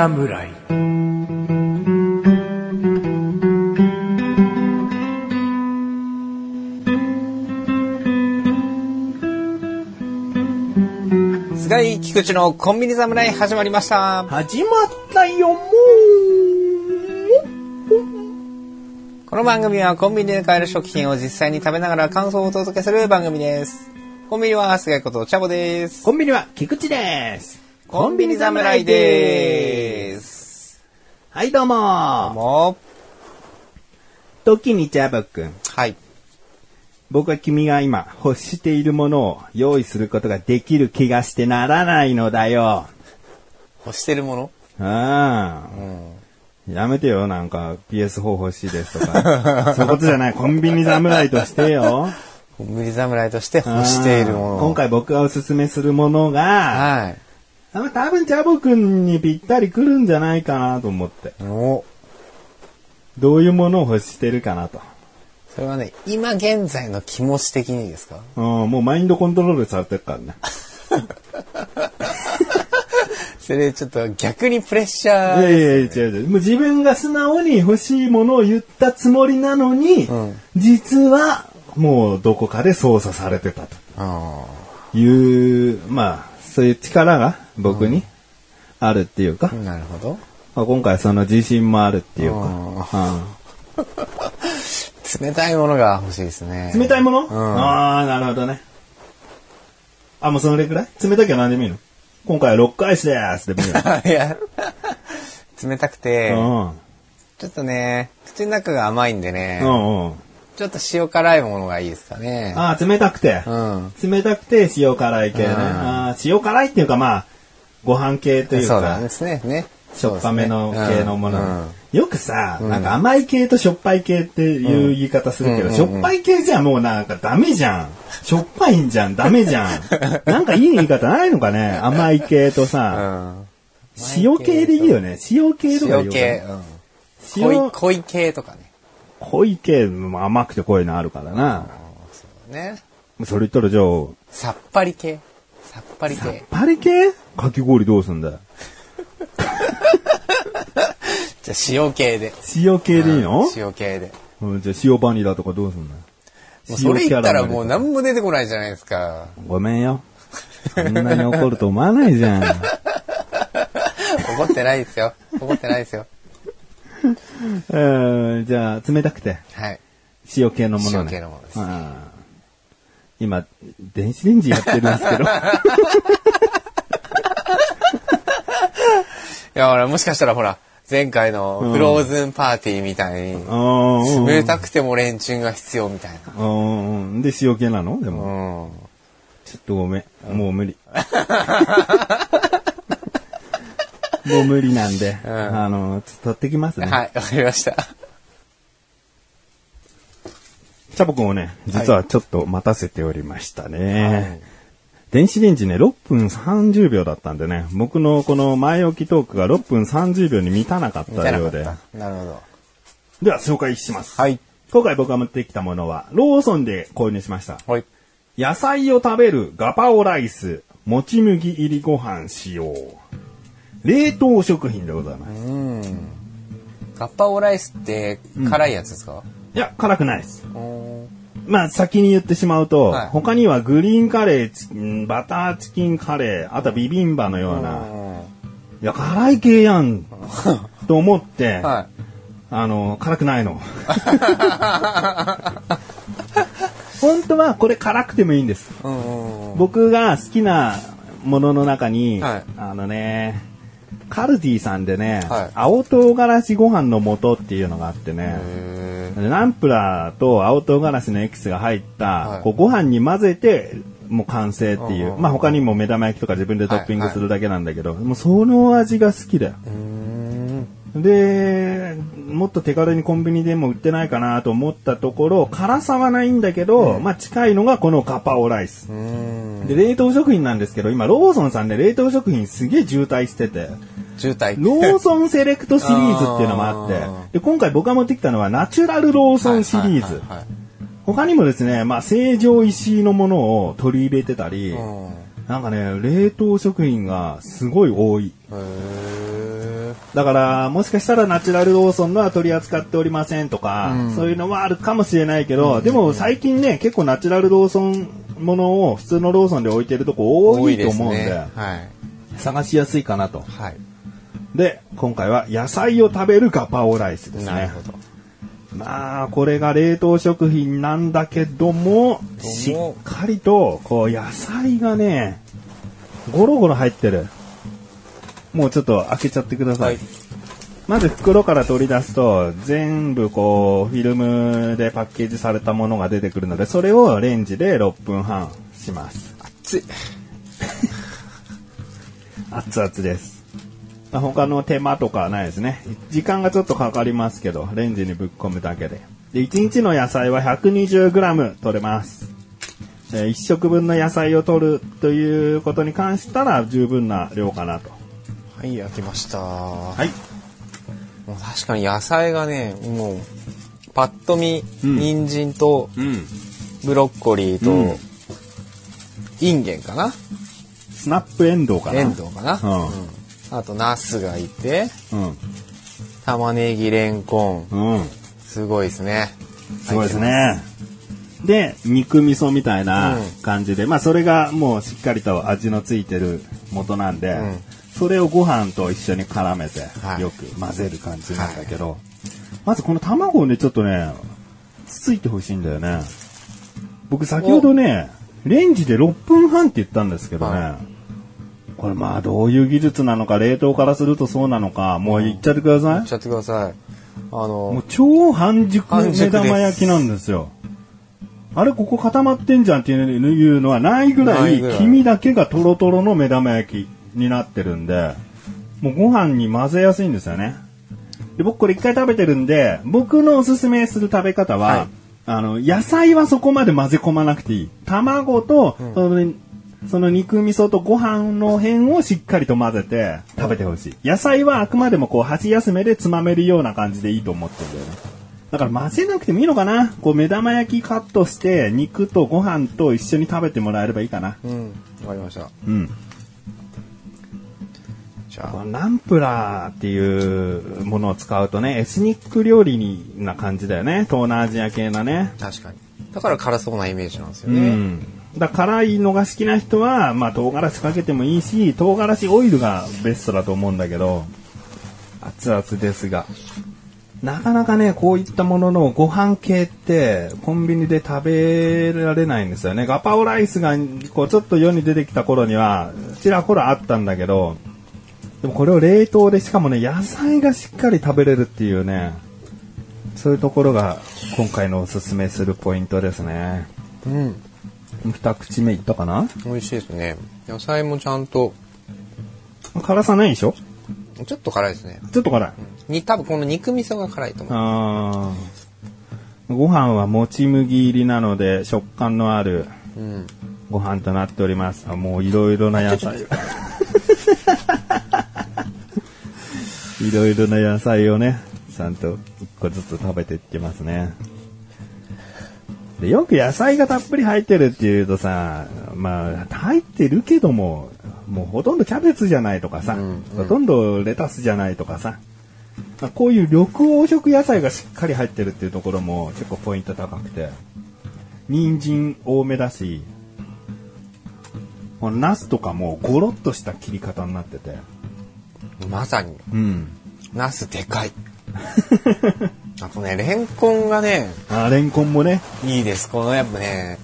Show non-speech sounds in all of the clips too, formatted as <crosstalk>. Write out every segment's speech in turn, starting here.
侍菅井菊池のコンビニ侍始まりました。始まったよもこの番組はコンビニで買える食品を実際に食べながら感想をお届けする番組です。コンビニは菅井ことチャボです。コンビニは菊池ですコンビニ侍です。はいどうもも時にチャボくんう、はい。僕は君が今欲しているものを用意することができる気がしてならないのだよ欲してるもの？ああ、やめてよ、なんか PS4 欲しいですとか。<laughs> そういうことじゃない。コンビニ侍としてよ。コンビニ侍として欲しているもの。今回僕がおすすめするものが、はい。あ多分チャボくんにぴったりくるんじゃないかなと思って。おどういうものを欲してるかなと。それはね、今現在の気持ち的にですか？うん、もうマインドコントロールされてるからね。<laughs> それちょっと逆にプレッシャいやいー。やいや、違う違う。もう自分が素直に欲しいものを言ったつもりなのに、ん実はもうどこかで操作されてたとあいう、まあ、そういう力が僕に？あるっていうか、あ、なるほど。まあ、今回その自信もあるっていうか、冷たいものが欲しいですね。うん冷たいもの、んああ、なるほどね。あ、もうそれくらい？冷たきゃ何でもいいの？今回は6回しですでもいいの <laughs> いや、冷たくて、うんちょっとね、口の中が甘いんでね、うんうん。ちょっと塩辛いものがいいですかね。ああ、冷たくて。うん。冷たくて塩辛い系ね。うんあー塩辛いっていうかまあ、ご飯系というかそうなんで、すね。ね。しょっぱめの系のもの。うんうんよくさ、なんか甘い系としょっぱい系っていう言い方するけど、うんしょっぱい系じゃもうなんかダメじゃん。しょっぱいんじゃん、ダメじゃん。<laughs> なんかいい言い方ないのかね？甘い系とうさ、ん。塩系でいいよね。塩系とかいいよ塩系、ね。うん。濃濃い系とかね。濃い系も甘くて濃いのあるからな。ね。それ言ったらじゃあ、さっぱり系。さっぱり系。パリ系？かき氷どうすんだよ。<laughs> じゃあ塩系で。塩系でいいの、塩系で。うん、じゃあ塩バニラとかどうすんの？もうそれ言ったらもう何も出てこないじゃないですか。ごめんよ。そんなに怒ると思わないじゃん。<laughs> 怒ってないですよ。怒ってないですよ。<laughs> うん、じゃあ、冷たくて、はい。塩系のものね。塩系のものです今、電子レンジやってるんですけど。<laughs> いや、ほら、もしかしたらほら、前回のフローズンパーティーみたいに、うん冷たくてもレンチンが必要みたいな。うんうんで、塩系なの？でうも、ん。ちょっとごめん。もう無理。<laughs> もう無理なんで、んあの、取ってきますね。はい、わかりました。チャボくんをね、実はちょっと待たせておりましたね。電子レンジね、6分30秒だったんでね、僕のこの前置きトークが6分30秒に満たなかっみたようで。なるほど。では、紹介します。はい。今回僕が持ってきたものは、ローソンで購入しました。はい。野菜を食べるガパオライス、もち麦入りご飯使用。冷凍食品でございます。うん。ガッパオライスって辛いやつですか、いや、辛くないです。うん、まあ、先に言ってしまうと、はい他にはグリーンカレーバターチキンカレー、あとはビビンバのような、いや、辛い系やん、<laughs> と思って、はあの、辛くないの。<laughs> 本当はこれ辛くてもいいんです。僕が好きなものの中に、はいあのね、カルディさんでね、はい。青唐辛子ご飯の素っていうのがあってね、へナンプラーと青唐辛子のエキスが入った、はい。こうご飯に混ぜて、もう完成っていう。まあ他にも目玉焼きとか自分でトッピングするだけなんだけど、もうその味が好きだよ。で、もっと手軽にコンビニでも売ってないかなと思ったところ、辛さはないんだけど、まあ近いのがこのガパオライス。うん。で、冷凍食品なんですけど、今ローソンさんで冷凍食品すげえ渋滞してて、渋滞。ローソンセレクトシリーズっていうのもあってで、今回僕が持ってきたのはナチュラルローソンシリーズ。他にもですね、まあ、成城石井のものを取り入れてたり、はいなんかね、冷凍食品がすごい多い。うん。へへだから、もしかしたらナチュラルローソンのは取り扱っておりませんとか、うんそういうのはあるかもしれないけど、でも最近ね、結構ナチュラルローソンものを普通のローソンで置いてるとこ多いと思うんで、はい。探しやすいかなと。はい。で、今回は野菜を食べるガパオライスですね。まあ、これが冷凍食品なんだけども、しっかりと、こう、野菜がね、ゴロゴロ入ってる。もうちょっと開けちゃってください。はいまず袋から取り出すと、全部こう、フィルムでパッケージされたものが出てくるので、それをレンジで6分半します。熱い。<laughs> 熱々です。まあ他の手間とかはないですね。時間がちょっとかかりますけど、レンジにぶっ込むだけで。で、1日の野菜は 120g 取れます。え1食分の野菜を取るということに関したら十分な量かなと。はい、焼きました。はい。もう確かに野菜がね、もう、パッと見、うん人参とうん。ブロッコリーと、うんインゲンかな？スナップエンドウかな？エンドウかな、うんうんあと、ナスがいて、うん。玉ねぎ、レンコン。うん。すごいですね。すごいですね。で、肉味噌みたいなうん感じで、まあそれがもうしっかりと味のついてる元なんで、うんそれをご飯と一緒に絡めてはいよく混ぜる感じなんだけど、まずこの卵をね、ちょっとね、つついてほしいんだよね。僕先ほどね、レンジで6分半って言ったんですけどね、はこれまあどういう技術なのか、冷凍からするとそうなのか、もう言っちゃってくださいいっ。ちゃってください。あものう、超半熟目玉焼きなんですよ。あれ、ここ固まってんじゃんっていうのはないぐらないいぐらい黄身だけがトロトロの目玉焼きになってるんで、もうご飯に混ぜやすいんですよね。で僕これ一回食べてるんで、僕のおすすめする食べ方は、はいあの、野菜はそこまで混ぜ込まなくていい。卵と、そのその肉味噌とご飯の辺をしっかりと混ぜて食べてほしい。野菜はあくまでもこう箸休めでつまめるような感じでいいと思ってるんだよね。だから混ぜなくてもいいのかなこう目玉焼きカットして肉とご飯と一緒に食べてもらえればいいかな。うん、わかりました。うん。じゃあ、このナンプラーっていうものを使うとね、エスニック料理にな感じだよね。東南アジア系なね。確かに。だから辛そうなイメージなんですようね。ん。だから辛いのが好きな人は、まあ唐辛子かけてもいいし、唐辛子オイルがベストだと思うんだけど、熱々ですが。なかなかね、こういったもののご飯系って、コンビニで食べられないんですよね。ガパオライスが、こう、ちょっと世に出てきた頃には、ちらほらあったんだけど、でもこれを冷凍で、しかもね、野菜がしっかり食べれるっていうね、そういうところが、今回のおすすめするポイントですね。うん。二口目いったかな？美味しいですね。野菜もちゃんと、辛さないでしょ？ちょっと辛いですね。ちょっと辛い。に、多分この肉味噌が辛いと思う。あーご飯はもち麦入りなので食感のあるうん。ご飯となっております。あもういろいろな野菜。<laughs> いろいろな野菜をね、ちゃんと一個ずつ食べていってますね。でよく野菜がたっぷり入ってるっていうとさ、まあ、入ってるけども、もうほとんどキャベツじゃないとかさ、うんうんほとんどレタスじゃないとかさ、まあこういう緑黄色野菜がしっかり入ってるっていうところも結構ポイント高くて、人参多めだし、このナスとかもゴロッとした切り方になってて、まさに、うん。ナスでかい。<laughs> あとね、レンコンがね、あーレンコンもね、いいです。このやっぱね、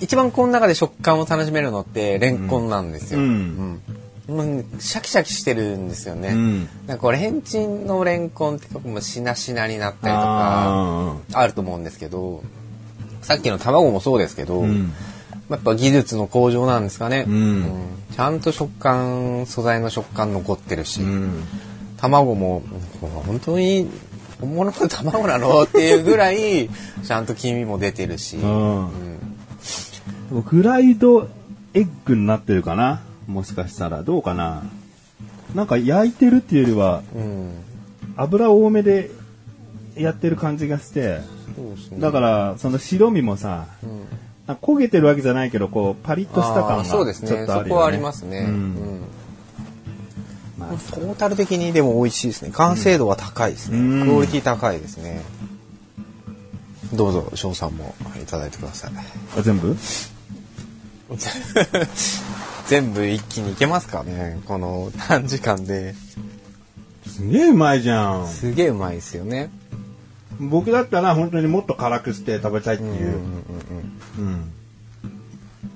一番この中で食感を楽しめるのってレンコンなんですよ。うんうんもうねシャキシャキしてるんですよね。うんなんかこうレンチンのレンコンって結構もうしなしなになったりとかああると思うんですけど、さっきの卵もそうですけど、ーうん。やっぱ技術の向上なんですかね、うん。ちゃんと食感素材の食感残ってるし、うん。卵も本当に本物の卵なの？っていうぐらい <laughs> ちゃんと黄身も出てるし、フライドエッグになってるかな？もしかしたら。どうかな？なんか焼いてるっていうよりは、うん。油多めでやってる感じがして、だから、その白身もさ、うん焦げてるわけじゃないけど、こう、パリッとした感がちょっあーそうですね。そこはありますね、ううんんまあさ。トータル的にでも美味しいですね。完成度は高いですね。うんクオリティ高いですね。どうぞ、翔さんもいただいてください。あ全部？<laughs> 全部一気にいけますかねこの短時間で。すげえうまいじゃん。すげえうまいですよね。僕だったら本当にもっと辛くして食べたいっていう。うんうんうん。うん。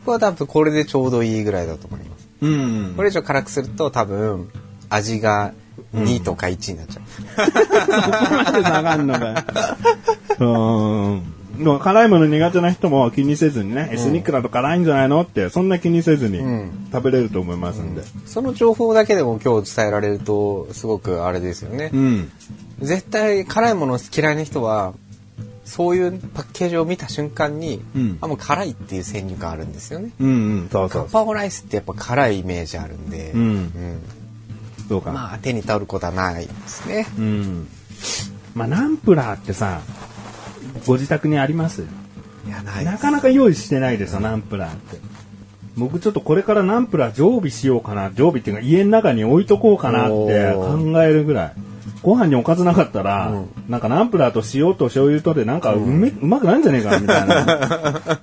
僕は多分これでちょうどいいぐらいだと思います。うん。これ以上辛くすると多分味が2とか1になっちゃう。ここまで下がんのかよ。うん。辛いもの苦手な人も気にせずにね、エスニックだと辛いんじゃないのって、そんな気にせずにん食べれると思いますんで。その情報だけでも今日伝えられるとすごくあれですよね。うん。絶対辛いもの嫌いな人はそういうパッケージを見た瞬間に、うんあもう辛いっていう先入観あるんですよね。うんうん、そうそうカッパオライスってやっぱ辛いイメージあるんで、うんうんそうか。まあ手に取ることはないですね。うん。まあ、ナンプラーってさ、ご自宅にあります？いやないなかなか用意してないですよ、ナンプラーって。僕ちょっとこれからナンプラー常備しようかな、常備っていうか家の中に置いとこうかなって考えるぐらい。ご飯におかずなかったら、うんなんかナンプラーと塩と醤油とでなんかうめ、うまくないんじゃねえかみたいな。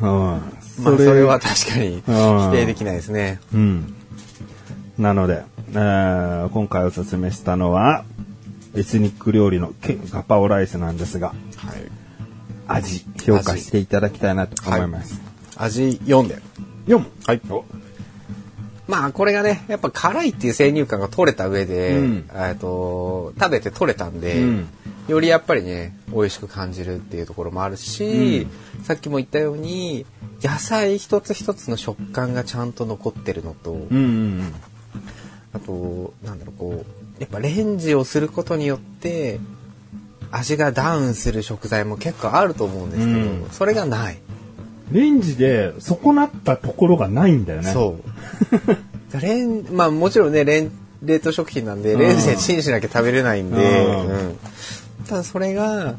う <laughs> ん。まあそれは確かに否定できないですね。うん。なので、えー今回おすすめしたのは、エスニック料理のケガパオライスなんですが、はい。味、評価していただきたいなと思います。味4で。4! はい。まあこれがね、やっぱ辛いっていう先入観が取れた上で、うん。えっと食べて取れたんで、うん。よりやっぱりね、美味しく感じるっていうところもあるし、さっきも言ったように、野菜一つ一つの食感がちゃんと残ってるのと、うんうん。あと、なんだろう、こう、やっぱレンジをすることによって、味がダウンする食材も結構あると思うんですけど、うん。それがない。うん。レンジで損なったところがないんだよね。そう。<laughs> レン、まあもちろんね、レン、冷凍食品なんで、レンジでチンしなきゃ食べれないんで、うんうん。ただそれが、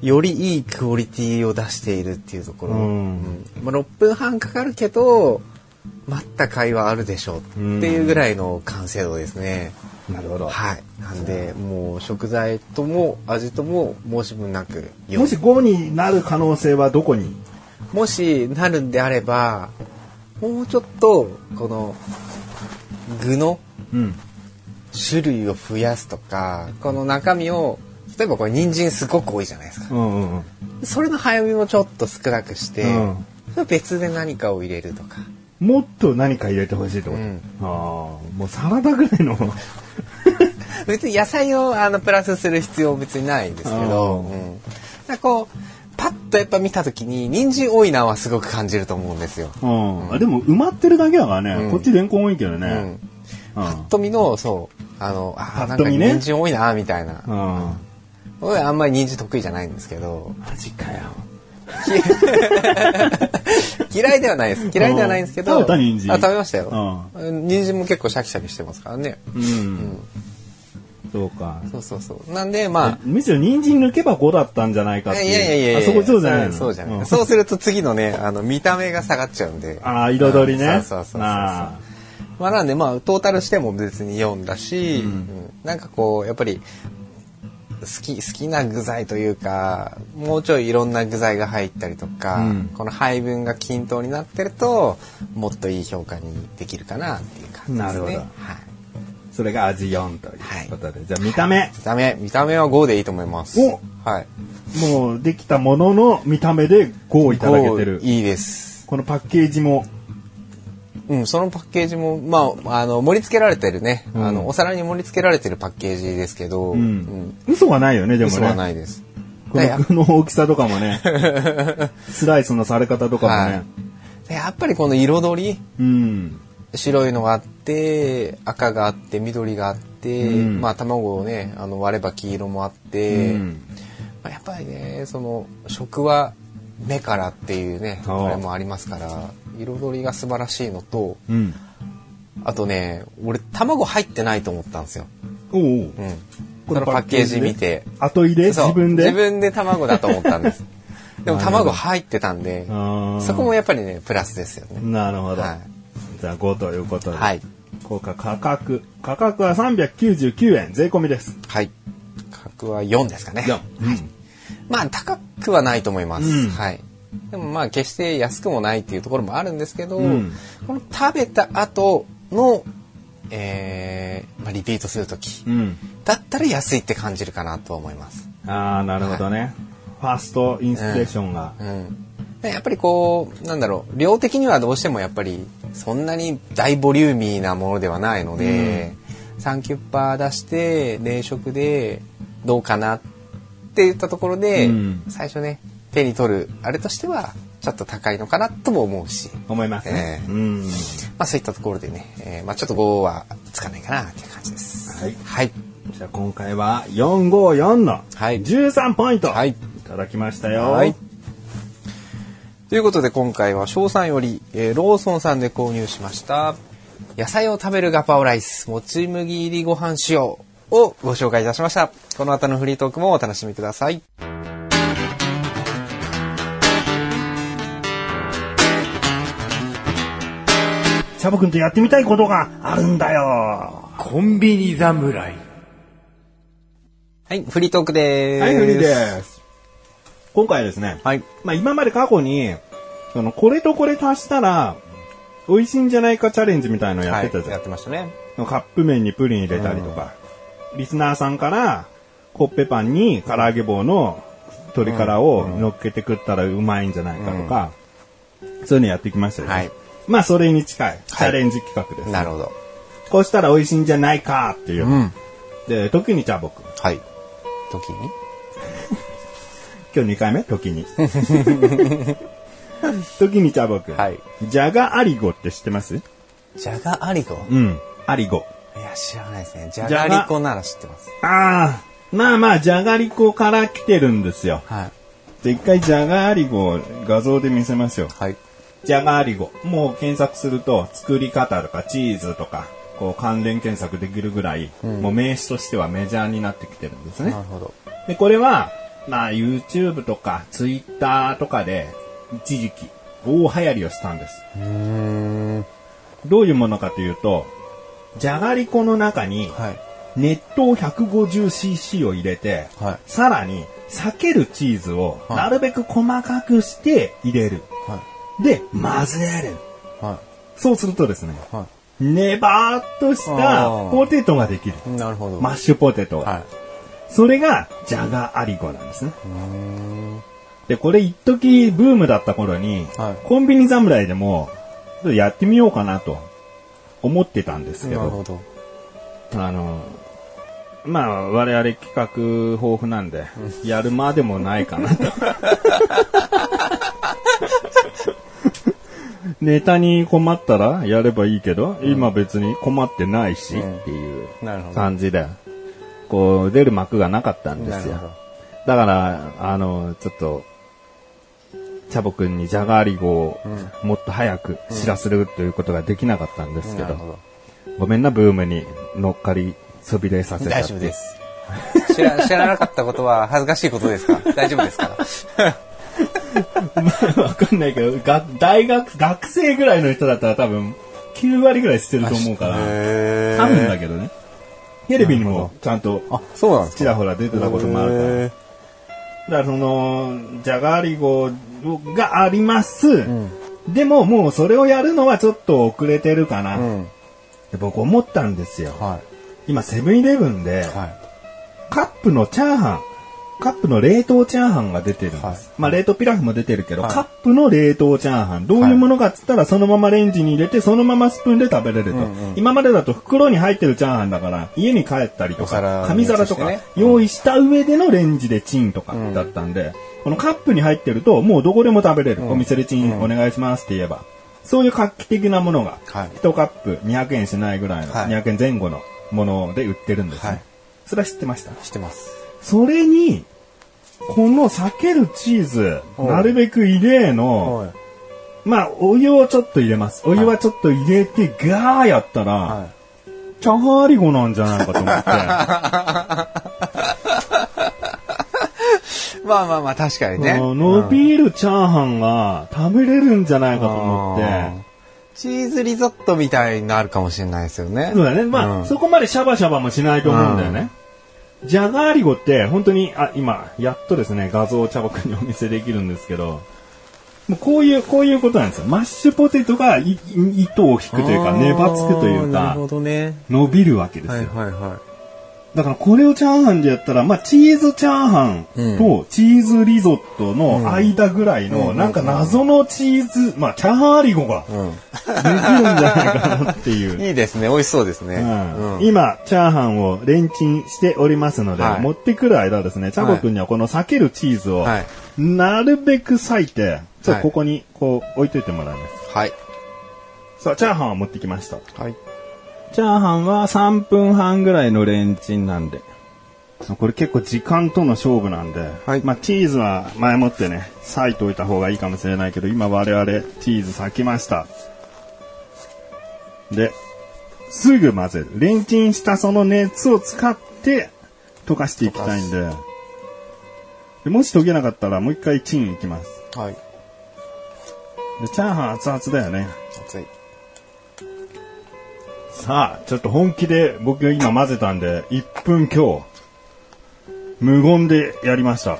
よりいいクオリティを出しているっていうところ。うんうんまあ、6分半かかるけど、待った甲斐はあるでしょうっていうぐらいの完成度ですね。なるほど。はい。なんで、もう食材とも味とも申し分なくもし5になる可能性はどこに？もしなるんであれば、もうちょっと、この、具のうん。種類を増やすとか、この中身を、例えばこれ人参すごく多いじゃないですか。うんうんうん。それの早めもちょっと少なくして、うんそれ別で何かを入れるとか。もっと何か入れてほしいってこと、うんああ、もうサラダぐらいの。<laughs> 別に野菜をあのプラスする必要別にないんですけど、うんうん、だこう、パッとやっぱ見た時に人参多いなはすごく感じると思うんですよ。うん。あでも埋まってるだけだからね。うんこっちレンコン多いけどね。うん。うん。パッと見の、そう、あの、あーなんか人参多いなみたいな。うん。僕はあんまり人参得意じゃないんですけど、マジかよ。<laughs> 嫌いではないです。嫌いではないんですけど、食べた人参あ、食べましたよ。人参も結構シャキシャキしてますからね。うん。そうか。そうそうそう。なんで、まあ、むしろ人参抜けば5だったんじゃないかっていやいやいやいやあそこそうじゃないの？そうじゃない、ん。そうすると次のね、あの、見た目が下がっちゃうんで。<laughs> ああ、彩りね。そうそうそうそうあまあなんでまあトータルしても別に4だし、うん。うん。なんかこうやっぱり好き好きな具材というかもうちょいいろんな具材が入ったりとか、うん。この配分が均等になってるともっといい評価にできるかなっていう感じですね。なるほど。はい。ーそれが味4ということで。じゃあ見た目。見た目見た目は5でいいと思います。おはい。もうできたものの見た目で5をいただけてる5。いいです。このパッケージも。うん、そのパッケージも、まあ、あの、盛り付けられてるね、うんあの、お皿に盛り付けられてるパッケージですけど、うん。嘘はないよね、でもね。嘘はないです。この大きさとかもね。<laughs> スライスのされ方とかもはねい。でやっぱりこの彩り、うん。白いのがあって、赤があって、緑があって、うんまあ卵をね、あの割れば黄色もあって、うんまあ、やっぱりね、その食は目からっていうね、あれもありますから、彩りが素晴らしいのと、うん。あとね、俺卵入ってないと思ったんですよ。おうおううん。そのパッケージ見て。後入れ？自分で？自分で卵だと思ったんです。<laughs> でも卵入ってたんで、そこもやっぱりね、プラスですよね。なるほど。はいじゃあ5ということで。はい。ここ価格。価格は399円、税込みです。はい。価格は4ですかね。4。うん。まあ高くはないと思います。うんはい。でもまあ決して安くもないっていうところもあるんですけど、うんこの食べた後の、えーまあ、リピートするとき、うん。だったら安いって感じるかなと思います。ああ、なるほどね。ファーストインスピレーションが。うん。でやっぱりこう、なんだろう、量的にはどうしてもやっぱりそんなに大ボリューミーなものではないので、3キュッパー出して冷食でどうかなって言ったところで、うん最初ね、手に取るあれとしてはちょっと高いのかなとも思うし、思いますね。ええうん。まあそういったところでね、えーまあちょっと5はつかないかなっていう感じです。はいはい。じゃあ今回は454のはい13ポイント。はいいただきましたよ。はい。ということで今回は翔さんより、えーローソンさんで購入しました野菜を食べるガパオライスもち麦入りご飯仕様をご紹介いたしました。この後のフリートークもお楽しみください。チャボくんとやってみたいことがあるんだよ。コンビニ侍。はい、フリートークです。はい、フリーです。今回はですね、はい。まあ今まで過去に、その、これとこれ足したら、美味しいんじゃないかチャレンジみたいのやってたじゃん。やってましたね。カップ麺にプリン入れたりとか、リスナーさんから、コッペパンに唐揚げ棒の鶏辛を乗っけて食ったらうまいんじゃないかとか、そういうのやってきましたよね。はいまあそれに近いチャレンジ企画です、なるほど。こうしたら美味しいんじゃないかっていう。うん。で、時にチャボくん。はい。時に？今日2回目？時に。<laughs> 時にチャボくん。はい。ジャガアリゴって知ってます？ジャガアリゴ？うん。アリゴ。いや、知らないですね。ジャジャガガリコなら知ってます。ああ、まあまあ、じゃがりこから来てるんですよ。はい。じゃあ一回じゃがアリゴを画像で見せますよ。はい。じゃがアリゴ。もう検索すると、作り方とかチーズとか、こう関連検索できるぐらい、もう名詞としてはメジャーになってきてるんですねな。るほど。で、これは、まあ YouTube とか Twitter とかで、一時期、大流行りをしたんです。どういうものかというと、じゃがりこの中に、はい。熱湯 150cc を入れて、はいさらに避けるチーズをはいなるべく細かくして入れる。はで、混ぜる。い。はそうするとですね、ネバーっとしたポテトができる。い。なるほど。マッシュポテトが。はい。それが、ジャガアリゴなんですね。で、これ一時ブームだった頃に、はいコンビニ侍でも、やってみようかなと思ってたんですけど、ど。あの、まあ、我々企画豊富なんで、やるまでもないかなと。<laughs> ネタに困ったらやればいいけど、今別に困ってないし、うんっていう。感じで、こう、出る幕がなかったんですよ。だから、あの、ちょっと、チャボくんにジャガーリゴをもっと早く知らせるということができなかったんですけど。ごめんな、ブームに乗っかり、そびれさせた。大丈夫で。す。<laughs> 知ら、知らなかったことは恥ずかしいことですか？大丈夫ですか？<laughs> わかんないけど、が大学、学生ぐらいの人だったら多分、9割ぐらい知ってると思うから、へ多分だけどね。テレビにもちゃんと、あ、そうなんちらほら出てたこともあるから。へだからその、ジャガーリゴがあります。んでももうそれをやるのはちょっと遅れてるかな。ーうん。で僕思ったんですよ。は今セブンイレブンで、い。はい。カップのチャーハン、カップの冷凍チャーハンが出てるんです。はいまあ冷凍ピラフも出てるけど、はいカップの冷凍チャーハン。どういうものかっつったら、そのままレンジに入れて、そのままスプーンで食べれると。うんうん今までだと袋に入ってるチャーハンだから、家に帰ったりとか紙皿とか用意した上でのレンジでチンとかだったんで、このカップに入ってると、もうどこでも食べれる。んお店でチンお願いしますって言えば。そういう画期的なものが、はい1カップ200円しないぐらいの、はい200円前後のもので売ってるんですね。はいそれは知ってました？知ってます。それに、この避けるチーズ、はいなるべく入れの、はい。まあ、お湯をちょっと入れます。お湯はちょっと入れて、ガーやったら、はチャハーリゴなんじゃないかと思って。い。<laughs> まあまあまあ、確かにね。伸びるチャーハンが食べれるんじゃないかと思って、チーズリゾットみたいになるかもしれないですよね。そうだね。まあ、うんそこまでシャバシャバもしないと思うんだよね。ジャガーリゴって、本当に、あ、今、やっとですね、画像を茶僕にお見せできるんですけど、もうこういう、こういうことなんですよ。マッシュポテトがいい糸を引くというか、粘つくというかなる、ほどね。伸びるわけですよ。はいはいはだからこれをチャーハンでやったら、まあ、チーズチャーハンとチーズリゾットの間ぐらいの、なんか謎のチーズ、まあ、チャーハンアリゴが。できるんじゃないかなっていう。<laughs> いいですね。美味しそうですね。うんうん今、チャーハンをレンチンしておりますので、はい持ってくる間ですね、チャボくんにはこの避けるチーズを、はいなるべく裂いて、ちょっはいとここにこう置いといてもらいます。はい。さあ、チャーハンを持ってきました。はい。チャーハンは3分半ぐらいのレンチンなんで。これ結構時間との勝負なんで、はいまあチーズは前もってね、裂いておいた方がいいかもしれないけど、今我々チーズ裂きました。で、すぐ混ぜる。レンチンしたその熱を使って溶かしていきたいんで、でもし溶けなかったらもう一回チンいきます。はい。で、チャーハン熱々だよね。熱い。さあ、ちょっと本気で僕が今混ぜたんで、1分強、無言でやりました。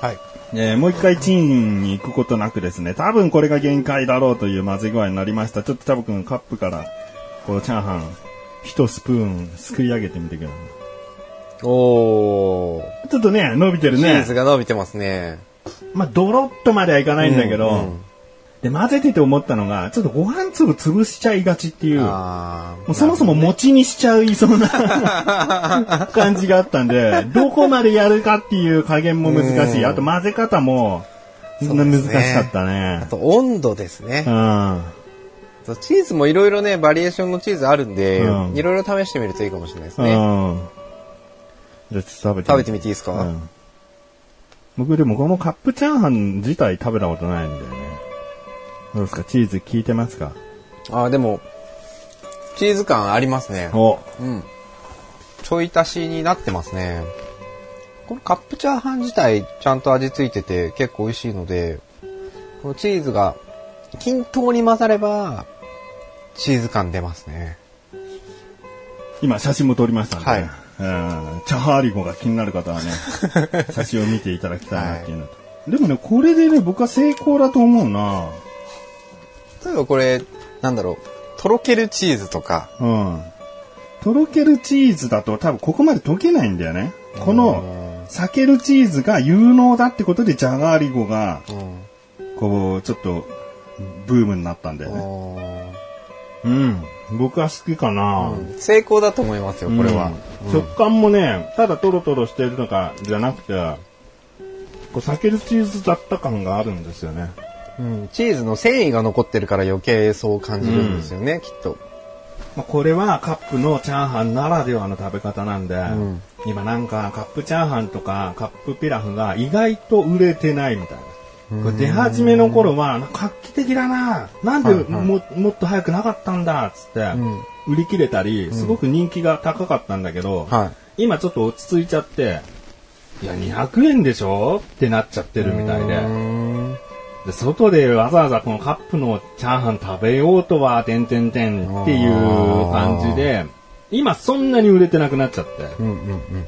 はい。えーもう一回チンに行くことなくですね、多分これが限界だろうという混ぜ具合になりました。ちょっと多分カップから、このチャーハン、一スプーンすくい上げてみてくださおー。い。ちょっとね、伸びてるねチーズ。が伸びてますね。まあ、ドロッとまではいかないんだけど、うんうんで、混ぜてて思ったのが、ちょっとご飯粒潰しちゃいがちっていう。あもうそもそも餅にしちゃいそうな <laughs> 感じがあったんで、どこまでやるかっていう加減も難しい。うんあと混ぜ方も、そうですね難しかったあね。と温度ですねう。ん。チーズもいろいろね、バリエーションのチーズあるんで、うんいろいろ試してみるといいかもしれないですうね。ん。じゃあちょっと食べて食べてみていいですか、うん。僕でもこのカップチャーハン自体食べたことないんだよね。どうですか？チーズ効いてますか？あーでも、チーズ感ありますね。おうん。ちょい足しになってますね。このカップチャーハン自体ちゃんと味付いてて結構美味しいので、このチーズが均等に混ざれば、チーズ感出ますね。今写真も撮りましたんで、はいうんチャハーリゴが気になる方はね、<laughs> 写真を見ていただきたいなっていうのと。でもね、これでね、僕は成功だと思うな。例えばこれ、なんだろう、とろけるチーズとか、うん。とろけるチーズだと多分ここまで溶けないんだよね。この、避けるチーズが有能だってことで、ジャガーリゴが、うん。こう、ちょっと、ブームになったんだよね。うん。僕は好きかな。成功だと思いますよ、これは。うん食感もね、ただトロトロしてるのか、じゃなくて、こう、避けるチーズだった感があるんですよね。うん。チーズの繊維が残ってるから余計そう感じるんですよね、きっと。まあ、これはカップのチャーハンならではの食べ方なんで、ん。今なんかカップチャーハンとかカップピラフが意外と売れてないみたいな。これ出始めの頃は、画期的だな。なんではいはい。も,、もっと早くなかったんだっつって、ん。売り切れたり、すごく人気が高かったんだけど、は今ちょっと落ち着いちゃって、いや、200円でしょ？ってなっちゃってるみたいで。で外でわざわざこのカップのチャーハン食べようとは、てんてんてんっていう感じで、今そんなに売れてなくなっちゃって。うんうんうん。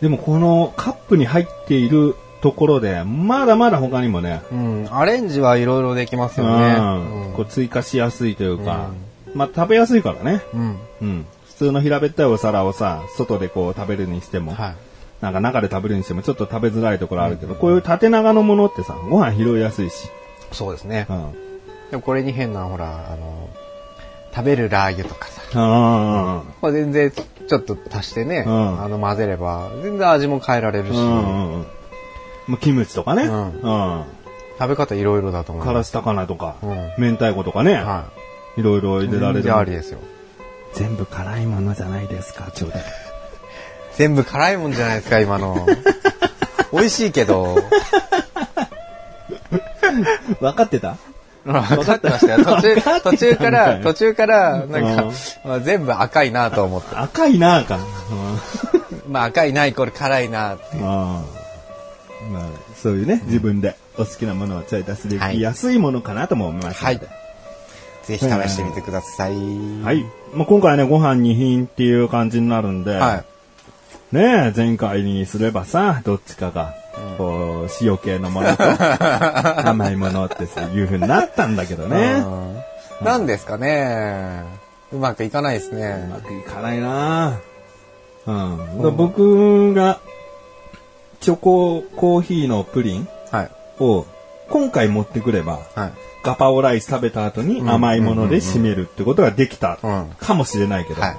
でもこのカップに入っているところで、まだまだ他にもね、うん、アレンジはいろいろできますうよね。んこう追加しやすいというか、まあ食べやすいからね。うん。うん。普通の平べったいお皿をさ、外でこう食べるにしても、はい。なんか中で食べるにしてもちょっと食べづらいところあるけど、こういう縦長のものってさ、ご飯拾いやすいし。そうですねう。ん。でもこれに変な、ほら、あの、食べるラー油とかさ。あまあ、全然ちょっと足してね、うんあの混ぜれば、全然味も変えられるし、うんうんうん。まあ、キムチとかね。ううんん。食べ方いろいろだと思います。カラス高菜とか、うん明太子とかね。はいろいろ入い。れられる全然。ありですよ。全部辛いものじゃないですか、ちょうだい。全部辛いもんじゃないですか、今の。<laughs> 美味しいけど、分かってた？分かってましたよ。途中途中から、な途中から、なんか、まあ全部赤いなと思って。赤いなあか。<laughs> まあ赤いなイコール辛いなってうん。まあ、そういうね、自分でお好きなものをちょい足しではいきやすいものかなとも思いましたので。ぜひ試してみてください。はい。まあ、今回ね、ご飯2品っていう感じになるんで、はい。ねえ、前回にすればさ、どっちかが、こう、塩系のものと、<laughs> 甘いものってそういう風になったんだけどね。うんなんですかね。うまくいかないですうね。まくいかないなうん。だから僕が、チョココーヒーのプリンはい。を、今回持ってくれば、はい。ガパオライス食べた後に甘いもので締めるってことができたうんかもしれないけど、はい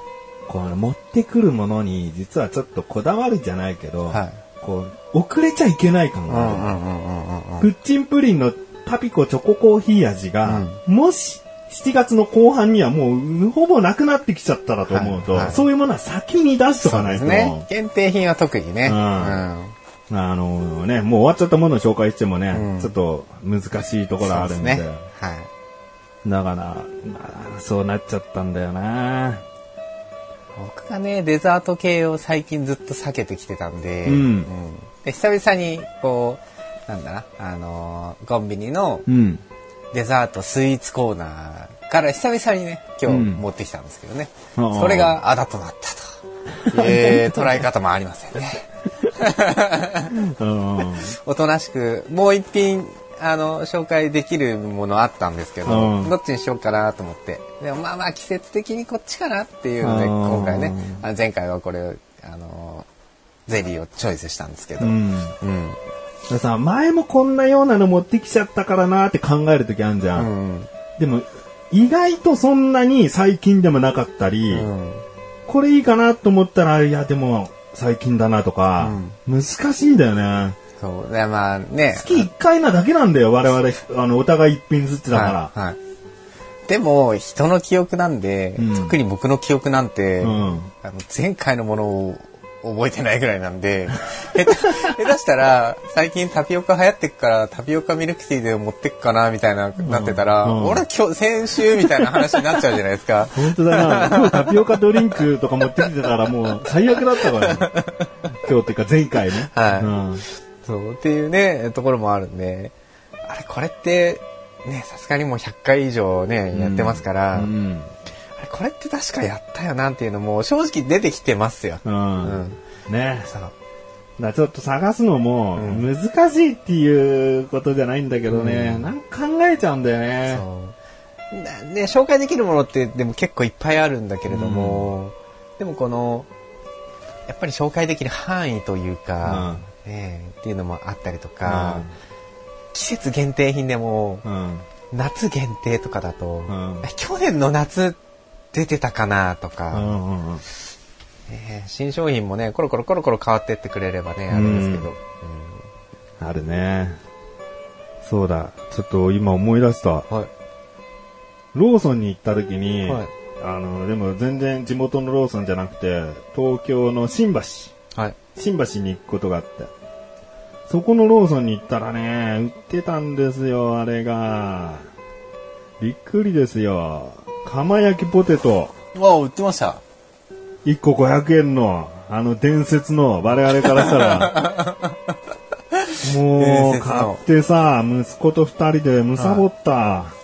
こう持ってくるものに実はちょっとこだわるじゃないけど、はいこう遅れちゃいけない感がある、うんうんうんうんうんうん。プッチンプリンのパピコチョココーヒー味が、もし7月の後半にはもうほぼなくなってきちゃったらと思うと、はいはいそういうものは先に出しとかないと。ね。限定品は特にね。ううんん。あのね、もう終わっちゃったものを紹介してもね、うんちょっと難しいところあるんで。そうですね。はい。だから、まあ、そうなっちゃったんだよな。僕がね、デザート系を最近ずっと避けてきてたんで、うんで久々に、こう、なんだな、あのーコンビニのうん。デザートスイーツコーナーから久々にね、今日うん持ってきたんですけどね。ああそれがあだとなったと。い <laughs> う捉え方もありませんね。<laughs> うん。おとなしく、もう一品、あの、紹介できるものあったんですけど、うんどっちにしようかなと思って。でもまあまあ季節的にこっちかなっていうので、うん今回ね、あの前回はこれ、あの、ゼリーをチョイスしたんですけど、ううん。ん。でさ、前もこんなようなの持ってきちゃったからなって考えるときあるじゃ。うんん。でも、意外とそんなに最近でもなかったり、うん。これいいかなと思ったら、いや、でも最近だなとか、難しいんだよね。そう。で、まあね。月1回なだけなんだよ、我々、あの、お互い一品ずつだから。はい。はいでも、人の記憶なんで、うん特に僕の記憶なんて、うんあの前回のものを覚えてないぐらいなんで、<laughs> 下手したら、最近タピオカ流行ってっから、タピオカミルクティーで持ってっかな、みたいな、なってたら、うん俺今日、先週みたいな話になっちゃうじゃないですか。本当だな。今日タピオカドリンクとか持ってきてたらもう最悪だったから、ね、<laughs> 今日っていうか前回ね。はいうんそう、っていうね、ところもあるんで、あれ、これって、ね、さすがにもう100回以上ね、やってますから、うん。あれ、これって確かやったよなっていうのも正直出てきてますよ。う。うんん。ねそう。だちょっと探すのもうん難しいっていうことじゃないんだけどね、うんなんか考えちゃうんだよね。そう。なね、紹介できるものってでも結構いっぱいあるんだけれども、でもこの、やっぱり紹介できる範囲というか、ね、っていうのもあったりとか、季節限定品でも、うん。夏限定とかだと、うんえ去年の夏出てたかなとうか、んうんうんね新商品もね、コロコロコロコロ変わってってくれればね、あるんですけど。あるね。そうだ。ちょっと今思い出した。うんはい。ローソンに行った時に、はいあの、でも全然地元のローソンじゃなくて、東京の新橋。はい。新橋に行くことがあって。そこのローソンに行ったらね、売ってたんですよ、あれが。びっくりですよ。釜焼きポテト。わあ、売ってました？1個500円の、あの伝説の、我々からしたら。<laughs> もう、買ってさ、息子と二人でむさぼった。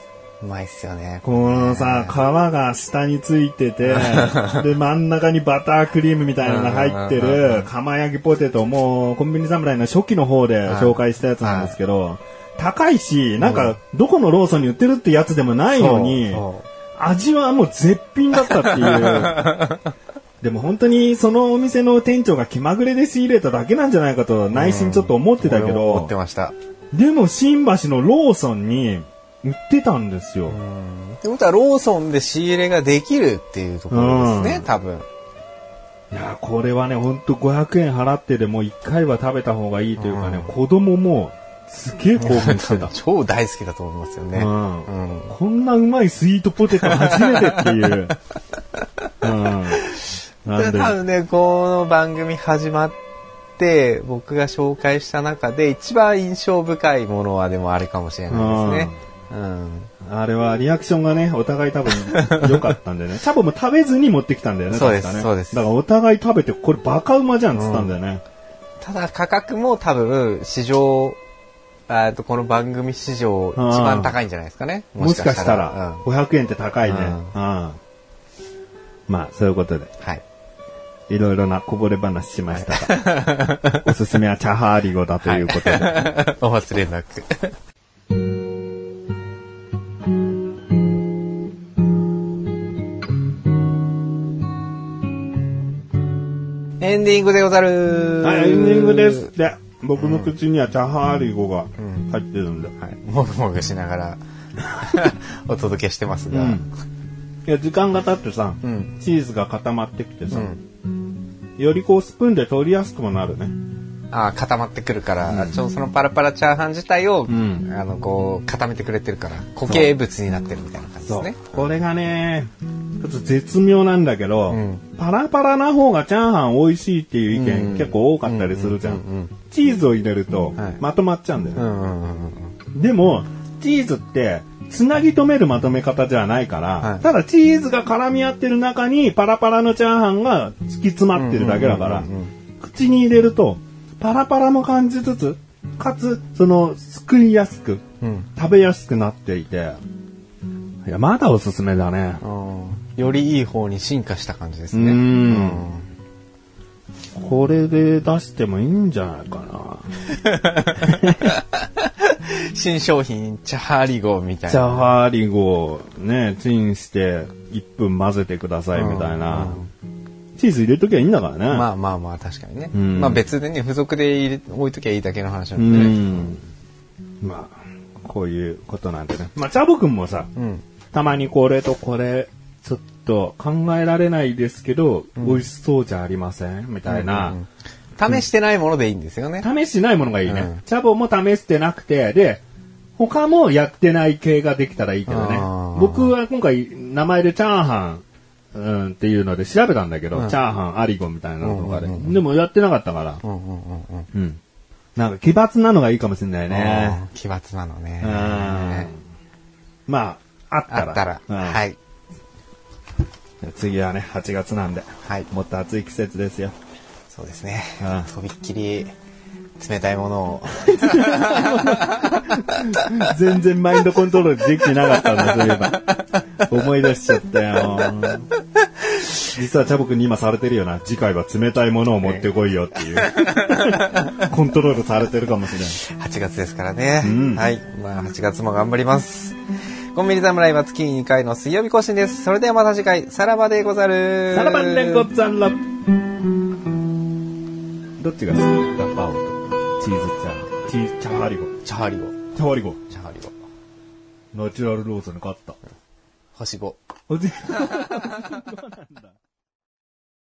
うまいっすよね。このさ、皮が下についてて、<laughs> で、真ん中にバタークリームみたいなのが入ってる、釜焼きポテト、もう、コンビニ侍の初期の方で紹介したやつなんですけど、高いし、なんか、どこのローソンに売ってるってやつでもないのに、味はもう絶品だったっていう。<laughs> でも本当にそのお店の店長が気まぐれで仕入れただけなんじゃないかと内心ちょっと思ってたけ俺も思ってど、ました。でも新橋のローソンに売ってたんですよ。ってことはローソンで仕入れができるっていうところですね、うん多分。いや、これはね、ほんと500円払ってでも1回は食べた方がいいというかね、うん子供もすげえ興奮してた。<laughs> 超大好きだと思いますよね。うんうんこんなうまいスイートポテト <laughs> 初めてっていう。うん。なんで、多分ね、この番組始まって、僕が紹介した中で一番印象深いものはでもあれかもしれないですね。うん。あれはリアクションがね、お互い多分良かったんでね。<laughs> チャボも食べずに持ってきたんだよね、そうですねそうですだからお互い食べて、これバカうまじゃんっつったんだよね。ただ価格も多分市場あとこの番組史上一番高いんじゃないですかね。もしかしたら、うん500円って高いね。ううん。まあ、そういうことで、はい。いろいろなこぼれ話しましたが、<laughs> おすすめはチャハーリゴだということで。<laughs> お忘れなく。エンディングでござるはい、エンディングです。で、僕の口にはチャハーリゴが入ってるんで。はい。もぐもぐしながら <laughs> お届けしてますが。うんいや、時間が経ってさ、うんチーズが固まってきてさ、うんよりこうスプーンで取りやすくもなるね。ああ、固まってくるから、ちょそのパラパラチャーハン自体を、ん。あの、こう、固めてくれてるから、固形物になってるみたいな感じですね。これがね、ちょっと絶妙なんだけど、うん。パラパラな方がチャーハン美味しいっていう意見、うん。結構多かったりするじゃん。うん。うん。うん。チーズを入れると、はい。まとまっちゃうんだよね、うんうんうんうん。でも、チーズって、つなぎ止めるまとめ方じゃないから、はい。ただチーズが絡み合ってる中にパラパラのチャーハンが突き詰まってるだけだからうんうんうんうん、口に入れると、パラパラも感じつつ、かつ、その、すくいやすく、うん食べやすくなっていて、いや、まだおすすめだね。うんよりいい方に進化した感じですね。うんこれで出してもいいんじゃないかな。<laughs> 新商品、チャハリゴみたいチャな。ハーリゴをね、チンして1分混ぜてくださいみたいな。うんチーズ入れときゃいいんだからね。まあまあまあ、確かにね。んまあ別でね、付属で入れ置いときゃいいだけの話なうんでね。ん。まあ、こういうことなんでね。まあ、チャボくんもさ、うん。たまにこれとこれ、ちょっと考えられないですけど、美味しそうじゃありません？みたいな。試してないものでいいんですよね。試してないものがいいね。うんチャボも試してなくて、で、他もやってない系ができたらいいけどね。僕は今回名前でチャーハン、うん、っていうので調べたんだけど、うんチャーハン、アリゴみたいなのとかで。うんうんうんでもやってなかったから、うんうんうんうん。うん。なんか奇抜なのがいいかもしれないね。うん奇抜なのね。うん。まあ、あったら。あったら。うんはい。次はね、8月なんで、はい。もっと暑い季節ですよ。そうですねうん。とびっきり冷たいものを。<laughs> 全然マインドコントロールできてなかったんだ、そういえば。思い出しちゃったよ。実はチャボくんに今されてるよな。次回は冷たいものを持ってこいよっていう。コントロールされてるかもしれない。8月ですからね。うんはい。まあ8月も頑張ります。コンビニ侍は月に2回の水曜日更新です。それではまた次回、さらばでござる。さらばんでござんら。どっちが好き？ガパオとチーズチャー、チーチャーハリゴ。チャハリゴ。チャーハリゴ。チャハリゴ。ナチュラルローソンに勝った。星5。おじそうなんだ。